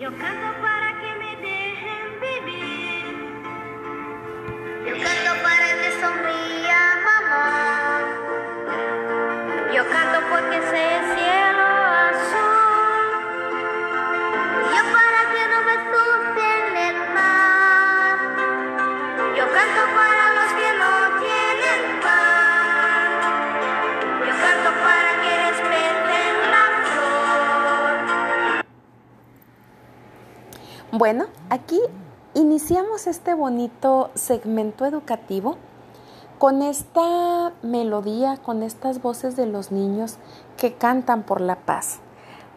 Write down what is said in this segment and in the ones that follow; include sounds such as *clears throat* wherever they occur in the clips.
Yo canto para que me dejen vivir. Yo canto para que sonría mamá. Yo canto porque sé el Bueno, aquí iniciamos este bonito segmento educativo con esta melodía, con estas voces de los niños que cantan por la paz.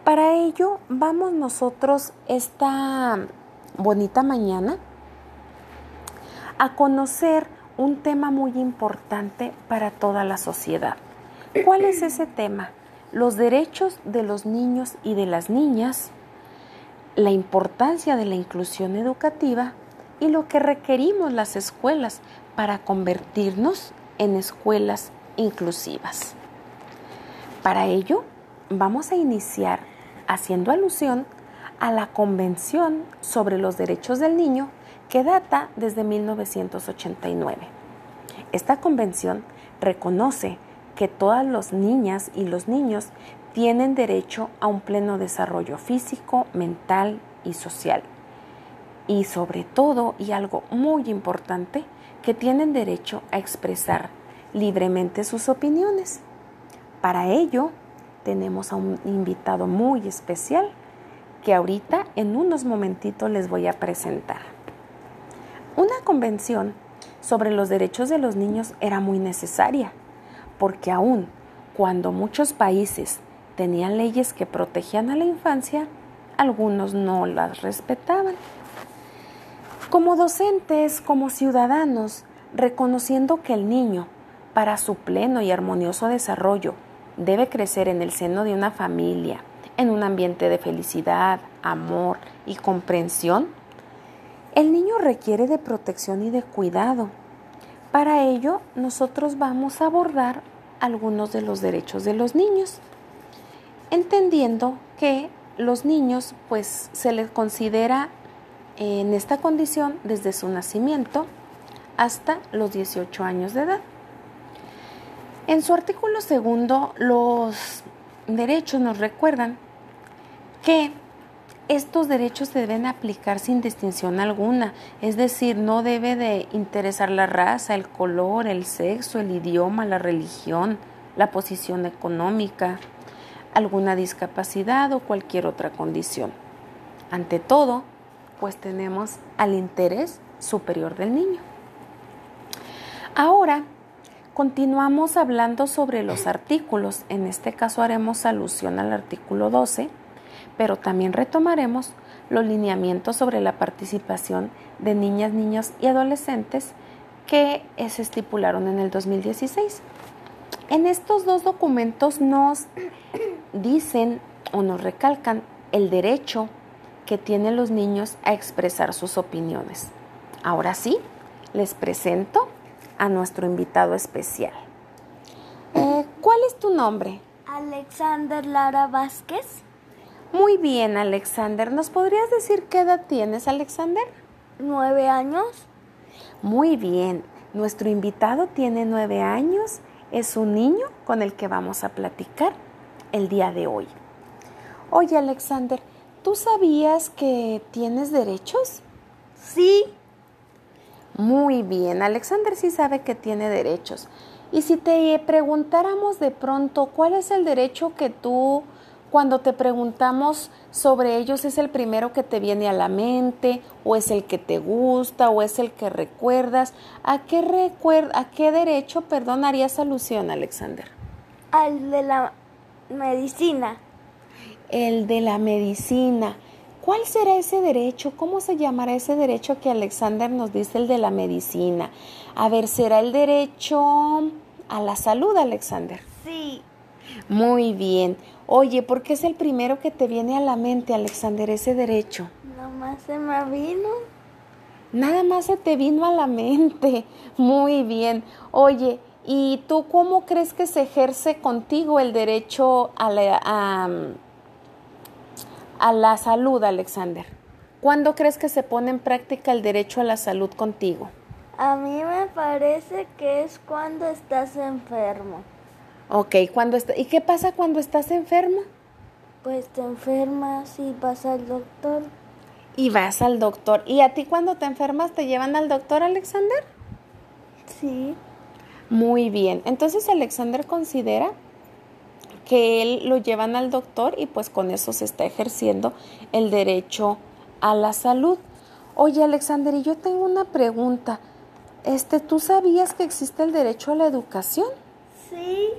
Para ello vamos nosotros esta bonita mañana a conocer un tema muy importante para toda la sociedad. ¿Cuál es ese tema? Los derechos de los niños y de las niñas, la importancia de la inclusión educativa y lo que requerimos las escuelas para convertirnos en escuelas inclusivas. Para ello, vamos a iniciar haciendo alusión a la Convención sobre los Derechos del Niño que data desde 1989. Esta convención reconoce que todas las niñas y los niños tienen derecho a un pleno desarrollo físico, mental y social. Y sobre todo, y algo muy importante, que tienen derecho a expresar libremente sus opiniones. Para ello, tenemos a un invitado muy especial que ahorita en unos momentitos les voy a presentar. Una convención sobre los derechos de los niños era muy necesaria, porque aún cuando muchos países tenían leyes que protegían a la infancia, algunos no las respetaban. Como docentes, como ciudadanos, reconociendo que el niño, para su pleno y armonioso desarrollo, debe crecer en el seno de una familia, en un ambiente de felicidad, amor y comprensión, el niño requiere de protección y de cuidado. Para ello, nosotros vamos a abordar algunos de los derechos de los niños, entendiendo que los niños pues se les considera en esta condición desde su nacimiento hasta los 18 años de edad. En su artículo segundo, los derechos nos recuerdan que estos derechos se deben aplicar sin distinción alguna, es decir, no debe de interesar la raza, el color, el sexo, el idioma, la religión, la posición económica, alguna discapacidad o cualquier otra condición. Ante todo, pues tenemos al interés superior del niño. Ahora, Continuamos hablando sobre los artículos, en este caso haremos alusión al artículo 12, pero también retomaremos los lineamientos sobre la participación de niñas, niños y adolescentes que se estipularon en el 2016. En estos dos documentos nos *clears throat* dicen o nos recalcan el derecho que tienen los niños a expresar sus opiniones. Ahora sí, les presento a nuestro invitado especial. Eh, ¿Cuál es tu nombre? Alexander Lara Vázquez. Muy bien, Alexander. ¿Nos podrías decir qué edad tienes, Alexander? Nueve años. Muy bien. Nuestro invitado tiene nueve años. Es un niño con el que vamos a platicar el día de hoy. Oye, Alexander, ¿tú sabías que tienes derechos? Sí. Muy bien, Alexander sí sabe que tiene derechos. Y si te preguntáramos de pronto cuál es el derecho que tú, cuando te preguntamos sobre ellos, es el primero que te viene a la mente, o es el que te gusta, o es el que recuerdas, ¿a qué, recuer a qué derecho, perdón, harías alusión, Alexander? Al de la medicina. El de la medicina. ¿Cuál será ese derecho? ¿Cómo se llamará ese derecho que Alexander nos dice, el de la medicina? A ver, ¿será el derecho a la salud, Alexander? Sí. Muy bien. Oye, ¿por qué es el primero que te viene a la mente, Alexander, ese derecho? Nada más se me vino. Nada más se te vino a la mente. *laughs* Muy bien. Oye, ¿y tú cómo crees que se ejerce contigo el derecho a la, a la salud, Alexander. ¿Cuándo crees que se pone en práctica el derecho a la salud contigo? A mí me parece que es cuando estás enfermo. Ok, cuando está, ¿y qué pasa cuando estás enfermo? Pues te enfermas y vas al doctor. Y vas al doctor. ¿Y a ti cuando te enfermas te llevan al doctor, Alexander? Sí. Muy bien. Entonces Alexander considera que él lo llevan al doctor y pues con eso se está ejerciendo el derecho a la salud. Oye, Alexander, y yo tengo una pregunta. Este, ¿tú sabías que existe el derecho a la educación? Sí.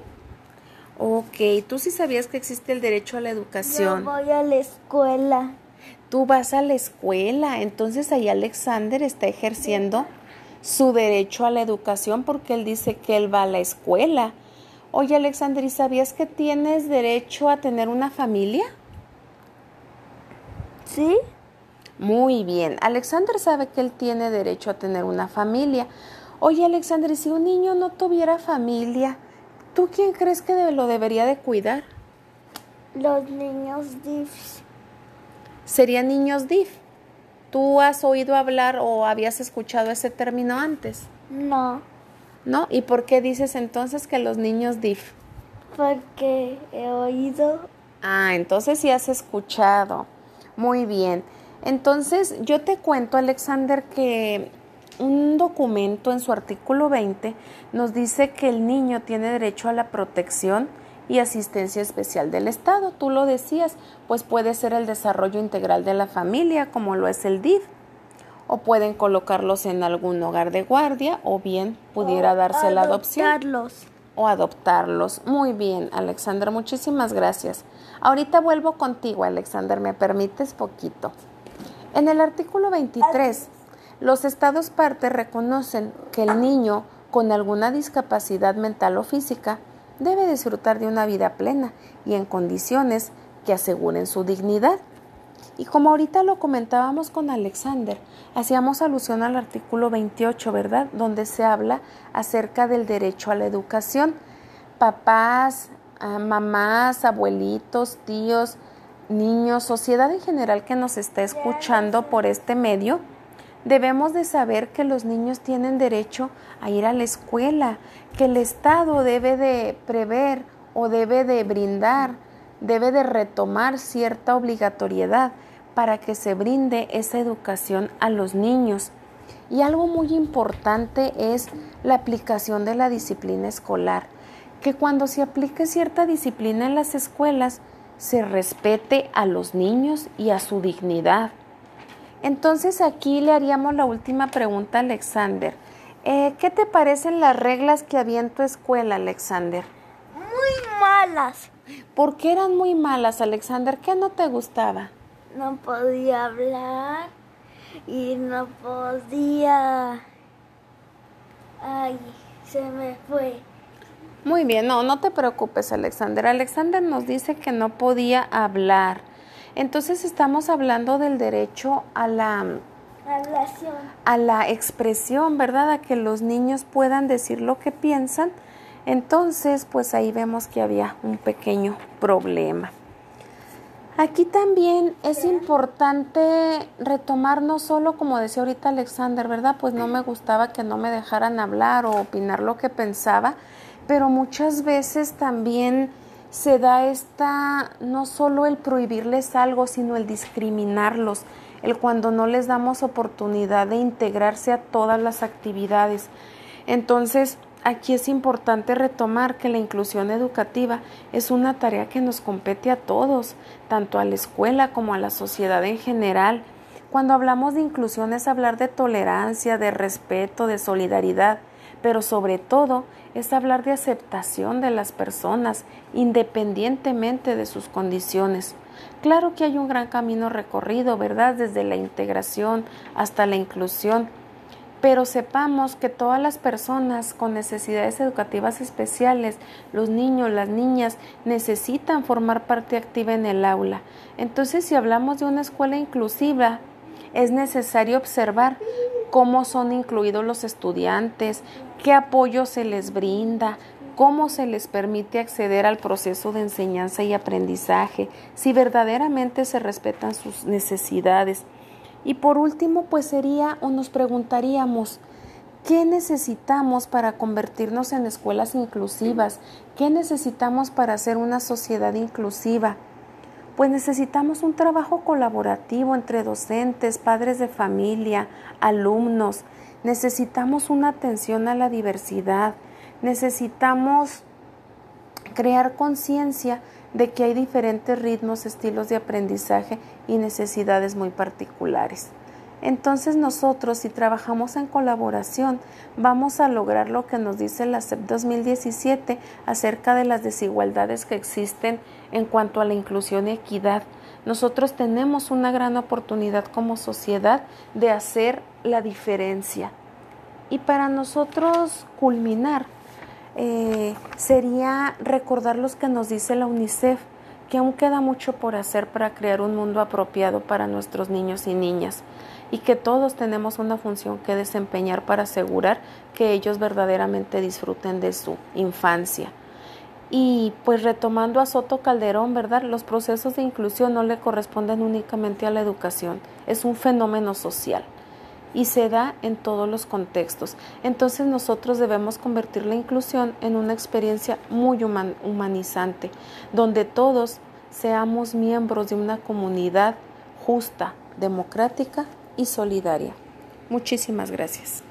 Ok, tú sí sabías que existe el derecho a la Yo educación. voy a la escuela. Tú vas a la escuela, entonces ahí Alexander está ejerciendo su derecho a la educación porque él dice que él va a la escuela. Oye, Alexander, ¿y sabías que tienes derecho a tener una familia? ¿Sí? Muy bien. Alexander sabe que él tiene derecho a tener una familia. Oye, Alexander, ¿y si un niño no tuviera familia, ¿tú quién crees que lo debería de cuidar? Los niños DIFs. Serían niños DIF. ¿Tú has oído hablar o habías escuchado ese término antes? No, ¿No? ¿Y por qué dices entonces que los niños DIF? porque he oído. Ah, entonces sí has escuchado. Muy bien. Entonces yo te cuento, Alexander, que un documento en su artículo 20 nos dice que el niño tiene derecho a la protección y asistencia especial del Estado. Tú lo decías, pues puede ser el desarrollo integral de la familia, como lo es el DIF, o pueden colocarlos en algún hogar de guardia, o bien pudiera o darse la adopción o adoptarlos. Muy bien, Alexander, muchísimas gracias. Ahorita vuelvo contigo, Alexander, ¿me permites poquito? En el artículo 23, los estados partes reconocen que el niño con alguna discapacidad mental o física debe disfrutar de una vida plena y en condiciones que aseguren su dignidad. Y como ahorita lo comentábamos con Alexander, hacíamos alusión al artículo 28, ¿verdad? Donde se habla acerca del derecho a la educación. Papás, ah, mamás, abuelitos, tíos, niños, sociedad en general que nos está escuchando por este medio, debemos de saber que los niños tienen derecho a ir a la escuela, que el Estado debe de prever o debe de brindar, debe de retomar cierta obligatoriedad para que se brinde esa educación a los niños. Y algo muy importante es la aplicación de la disciplina escolar, que cuando se aplique cierta disciplina en las escuelas, se respete a los niños y a su dignidad. Entonces aquí le haríamos la última pregunta a Alexander. Eh, ¿Qué te parecen las reglas que había en tu escuela, Alexander? Muy malas. ¿Por qué eran muy malas, Alexander? ¿Qué no te gustaba? No podía hablar y no podía... Ay, se me fue. Muy bien, no, no te preocupes, Alexander. Alexander nos dice que no podía hablar. Entonces estamos hablando del derecho a la, a la expresión, ¿verdad? A que los niños puedan decir lo que piensan. Entonces, pues ahí vemos que había un pequeño problema. Aquí también es importante retomar no solo, como decía ahorita Alexander, ¿verdad? Pues no me gustaba que no me dejaran hablar o opinar lo que pensaba, pero muchas veces también se da esta, no solo el prohibirles algo, sino el discriminarlos, el cuando no les damos oportunidad de integrarse a todas las actividades. Entonces, aquí es importante retomar que la inclusión educativa es una tarea que nos compete a todos, tanto a la escuela como a la sociedad en general. Cuando hablamos de inclusión es hablar de tolerancia, de respeto, de solidaridad, pero sobre todo es hablar de aceptación de las personas independientemente de sus condiciones. Claro que hay un gran camino recorrido, ¿verdad? Desde la integración hasta la inclusión, pero sepamos que todas las personas con necesidades educativas especiales, los niños, las niñas, necesitan formar parte activa en el aula. Entonces, si hablamos de una escuela inclusiva, es necesario observar cómo son incluidos los estudiantes, qué apoyo se les brinda, cómo se les permite acceder al proceso de enseñanza y aprendizaje, si verdaderamente se respetan sus necesidades. Y por último, pues sería o nos preguntaríamos, ¿qué necesitamos para convertirnos en escuelas inclusivas? ¿Qué necesitamos para hacer una sociedad inclusiva? Pues necesitamos un trabajo colaborativo entre docentes, padres de familia, alumnos. Necesitamos una atención a la diversidad, necesitamos crear conciencia de que hay diferentes ritmos, estilos de aprendizaje y necesidades muy particulares. Entonces nosotros, si trabajamos en colaboración, vamos a lograr lo que nos dice la CEP 2017 acerca de las desigualdades que existen en cuanto a la inclusión y equidad. Nosotros tenemos una gran oportunidad como sociedad de hacer la diferencia. Y para nosotros culminar, eh, sería recordar los que nos dice la UNICEF, que aún queda mucho por hacer para crear un mundo apropiado para nuestros niños y niñas y que todos tenemos una función que desempeñar para asegurar que ellos verdaderamente disfruten de su infancia. Y pues retomando a Soto Calderón, ¿verdad? Los procesos de inclusión no le corresponden únicamente a la educación, es un fenómeno social y se da en todos los contextos. Entonces nosotros debemos convertir la inclusión en una experiencia muy humanizante, donde todos seamos miembros de una comunidad justa, democrática y solidaria. Muchísimas gracias.